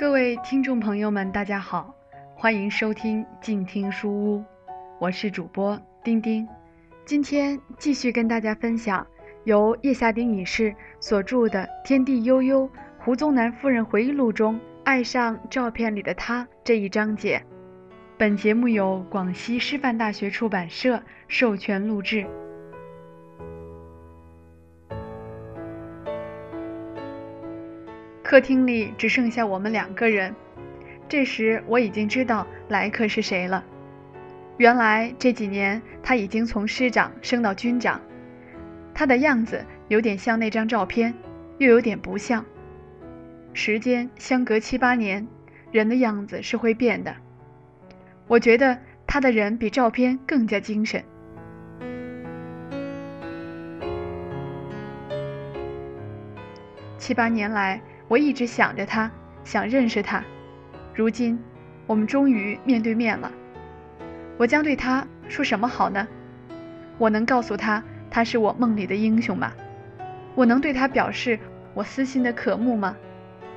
各位听众朋友们，大家好，欢迎收听静听书屋，我是主播丁丁。今天继续跟大家分享由叶夏丁女士所著的《天地悠悠：胡宗南夫人回忆录》中爱上照片里的他这一章节。本节目由广西师范大学出版社授权录制。客厅里只剩下我们两个人，这时我已经知道来客是谁了。原来这几年他已经从师长升到军长，他的样子有点像那张照片，又有点不像。时间相隔七八年，人的样子是会变的。我觉得他的人比照片更加精神。七八年来。我一直想着他，想认识他。如今，我们终于面对面了。我将对他说什么好呢？我能告诉他他是我梦里的英雄吗？我能对他表示我私心的渴慕吗？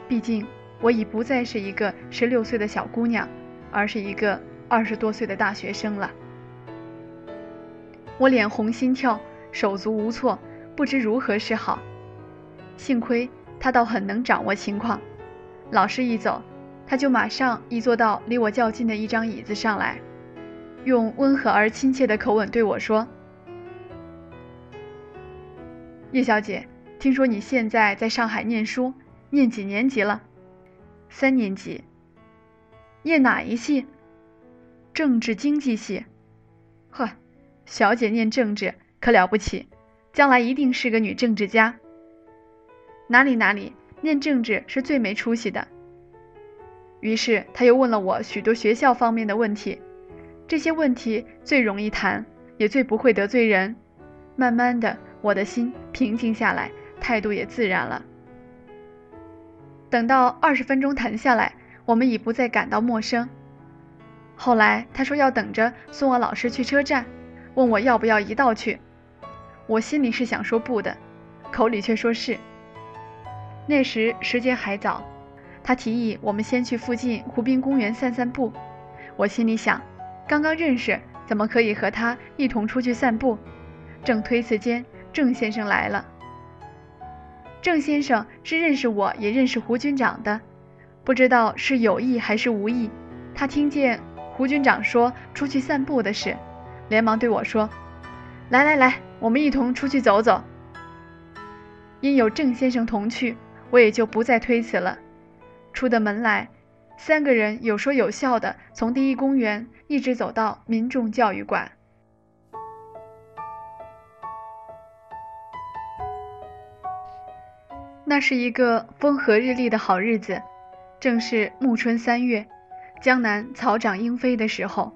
毕竟，我已不再是一个十六岁的小姑娘，而是一个二十多岁的大学生了。我脸红心跳，手足无措，不知如何是好。幸亏。他倒很能掌握情况，老师一走，他就马上移坐到离我较近的一张椅子上来，用温和而亲切的口吻对我说：“叶小姐，听说你现在在上海念书，念几年级了？三年级。念哪一系？政治经济系。呵，小姐念政治可了不起，将来一定是个女政治家。”哪里哪里，念政治是最没出息的。于是他又问了我许多学校方面的问题，这些问题最容易谈，也最不会得罪人。慢慢的，我的心平静下来，态度也自然了。等到二十分钟谈下来，我们已不再感到陌生。后来他说要等着送我老师去车站，问我要不要一道去。我心里是想说不的，口里却说是。那时时间还早，他提议我们先去附近湖滨公园散散步。我心里想，刚刚认识，怎么可以和他一同出去散步？正推辞间，郑先生来了。郑先生是认识我也认识胡军长的，不知道是有意还是无意，他听见胡军长说出去散步的事，连忙对我说：“来来来，我们一同出去走走。”因有郑先生同去。我也就不再推辞了。出的门来，三个人有说有笑的从第一公园一直走到民众教育馆。那是一个风和日丽的好日子，正是暮春三月，江南草长莺飞的时候。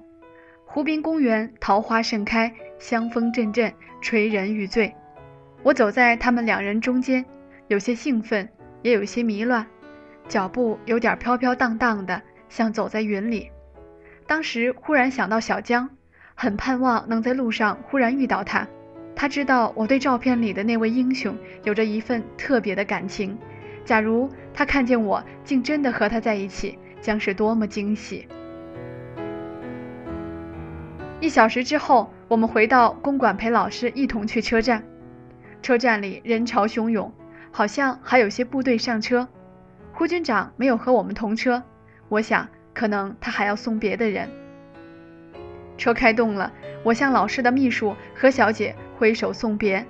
湖滨公园桃花盛开，香风阵阵，吹人欲醉。我走在他们两人中间，有些兴奋。也有些迷乱，脚步有点飘飘荡荡的，像走在云里。当时忽然想到小江，很盼望能在路上忽然遇到他。他知道我对照片里的那位英雄有着一份特别的感情。假如他看见我竟真的和他在一起，将是多么惊喜！一小时之后，我们回到公馆，陪老师一同去车站。车站里人潮汹涌。好像还有些部队上车，胡军长没有和我们同车，我想可能他还要送别的人。车开动了，我向老师的秘书何小姐挥手送别。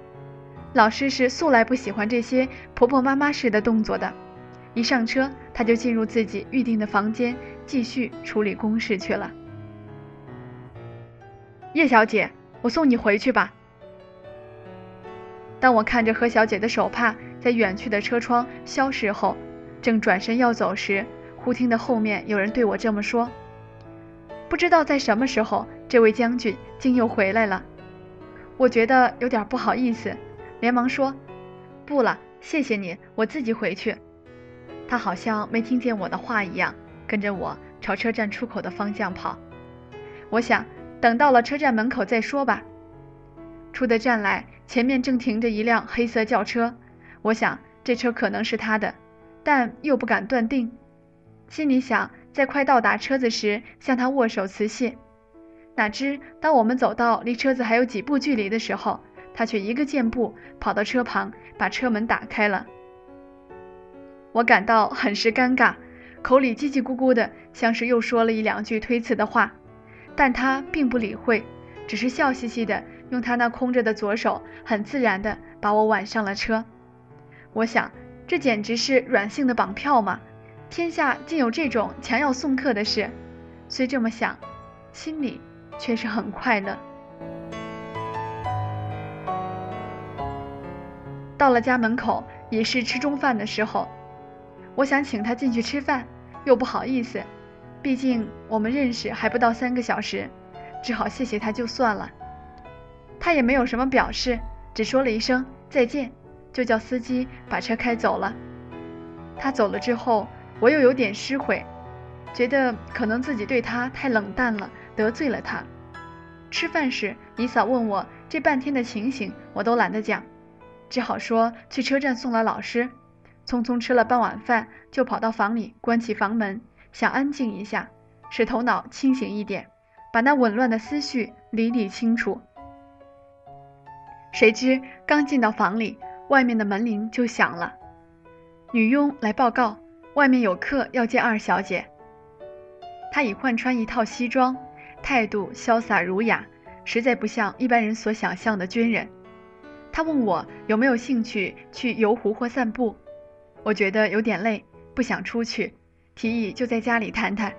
老师是素来不喜欢这些婆婆妈妈式的动作的，一上车他就进入自己预定的房间，继续处理公事去了。叶小姐，我送你回去吧。当我看着何小姐的手帕。在远去的车窗消失后，正转身要走时，忽听得后面有人对我这么说。不知道在什么时候，这位将军竟又回来了。我觉得有点不好意思，连忙说：“不了，谢谢你，我自己回去。”他好像没听见我的话一样，跟着我朝车站出口的方向跑。我想等到了车站门口再说吧。出的站来，前面正停着一辆黑色轿车。我想这车可能是他的，但又不敢断定。心里想在快到达车子时向他握手辞谢。哪知当我们走到离车子还有几步距离的时候，他却一个箭步跑到车旁，把车门打开了。我感到很是尴尬，口里叽叽咕咕的，像是又说了一两句推辞的话，但他并不理会，只是笑嘻嘻的用他那空着的左手，很自然的把我挽上了车。我想，这简直是软性的绑票嘛！天下竟有这种强要送客的事。虽这么想，心里却是很快乐。到了家门口，也是吃中饭的时候。我想请他进去吃饭，又不好意思，毕竟我们认识还不到三个小时，只好谢谢他就算了。他也没有什么表示，只说了一声再见，就叫司机把车开走了。他走了之后，我又有点失悔，觉得可能自己对他太冷淡了，得罪了他。吃饭时，姨嫂问我这半天的情形，我都懒得讲，只好说去车站送了老师。匆匆吃了半碗饭，就跑到房里关起房门，想安静一下，使头脑清醒一点，把那紊乱的思绪理理清楚。谁知刚进到房里，外面的门铃就响了，女佣来报告，外面有客要见二小姐。她已换穿一套西装，态度潇洒儒雅，实在不像一般人所想象的军人。她问我有没有兴趣去游湖或散步。我觉得有点累，不想出去，提议就在家里谈谈。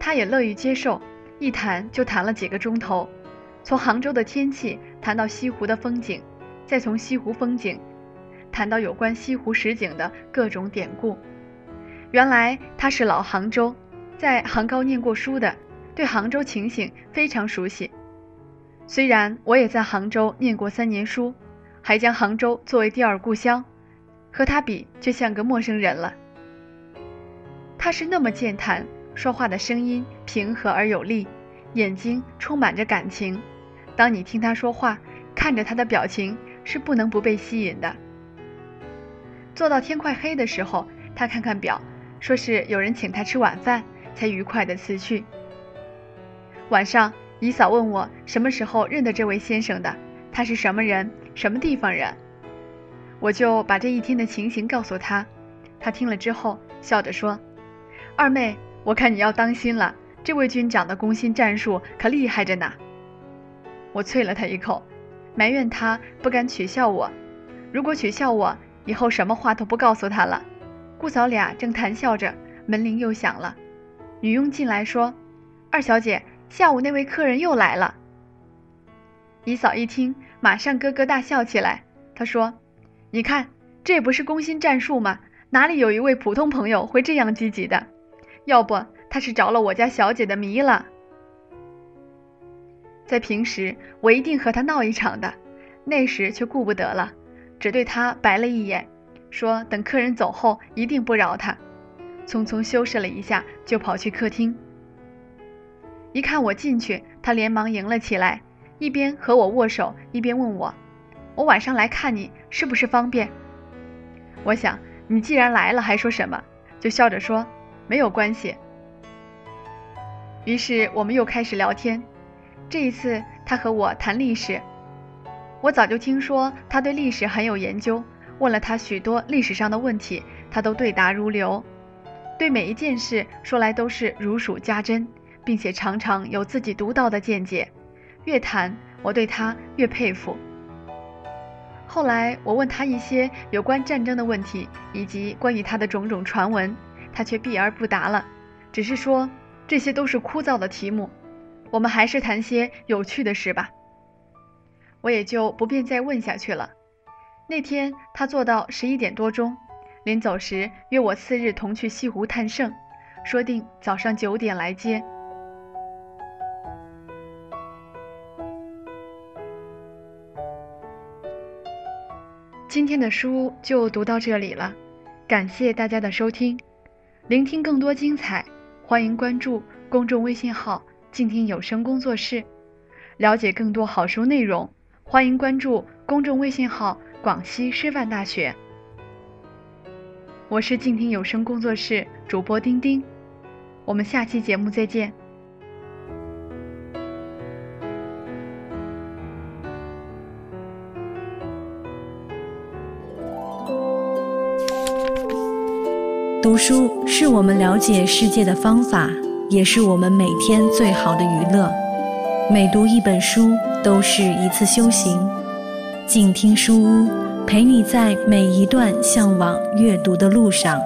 他也乐于接受，一谈就谈了几个钟头，从杭州的天气谈到西湖的风景，再从西湖风景谈到有关西湖十景的各种典故。原来他是老杭州，在杭高念过书的，对杭州情形非常熟悉。虽然我也在杭州念过三年书，还将杭州作为第二故乡。和他比，就像个陌生人了。他是那么健谈，说话的声音平和而有力，眼睛充满着感情。当你听他说话，看着他的表情，是不能不被吸引的。坐到天快黑的时候，他看看表，说是有人请他吃晚饭，才愉快的辞去。晚上，姨嫂问我什么时候认得这位先生的，他是什么人，什么地方人。我就把这一天的情形告诉他，他听了之后笑着说：“二妹，我看你要当心了，这位军长的攻心战术可厉害着呢。”我啐了他一口，埋怨他不敢取笑我。如果取笑我，以后什么话都不告诉他了。姑嫂俩正谈笑着，门铃又响了，女佣进来说：“二小姐，下午那位客人又来了。”姨嫂一听，马上咯咯大笑起来，她说。你看，这不是攻心战术吗？哪里有一位普通朋友会这样积极的？要不他是着了我家小姐的迷了？在平时，我一定和他闹一场的，那时却顾不得了，只对他白了一眼，说等客人走后一定不饶他。匆匆修饰了一下，就跑去客厅。一看我进去，他连忙迎了起来，一边和我握手，一边问我。我晚上来看你是不是方便？我想你既然来了，还说什么？就笑着说没有关系。于是我们又开始聊天。这一次他和我谈历史，我早就听说他对历史很有研究，问了他许多历史上的问题，他都对答如流，对每一件事说来都是如数家珍，并且常常有自己独到的见解。越谈，我对他越佩服。后来我问他一些有关战争的问题，以及关于他的种种传闻，他却避而不答了，只是说这些都是枯燥的题目，我们还是谈些有趣的事吧。我也就不便再问下去了。那天他做到十一点多钟，临走时约我次日同去西湖探胜，说定早上九点来接。今天的书就读到这里了，感谢大家的收听。聆听更多精彩，欢迎关注公众微信号“静听有声工作室”。了解更多好书内容，欢迎关注公众微信号“广西师范大学”。我是静听有声工作室主播丁丁，我们下期节目再见。读书是我们了解世界的方法，也是我们每天最好的娱乐。每读一本书，都是一次修行。静听书屋，陪你在每一段向往阅读的路上。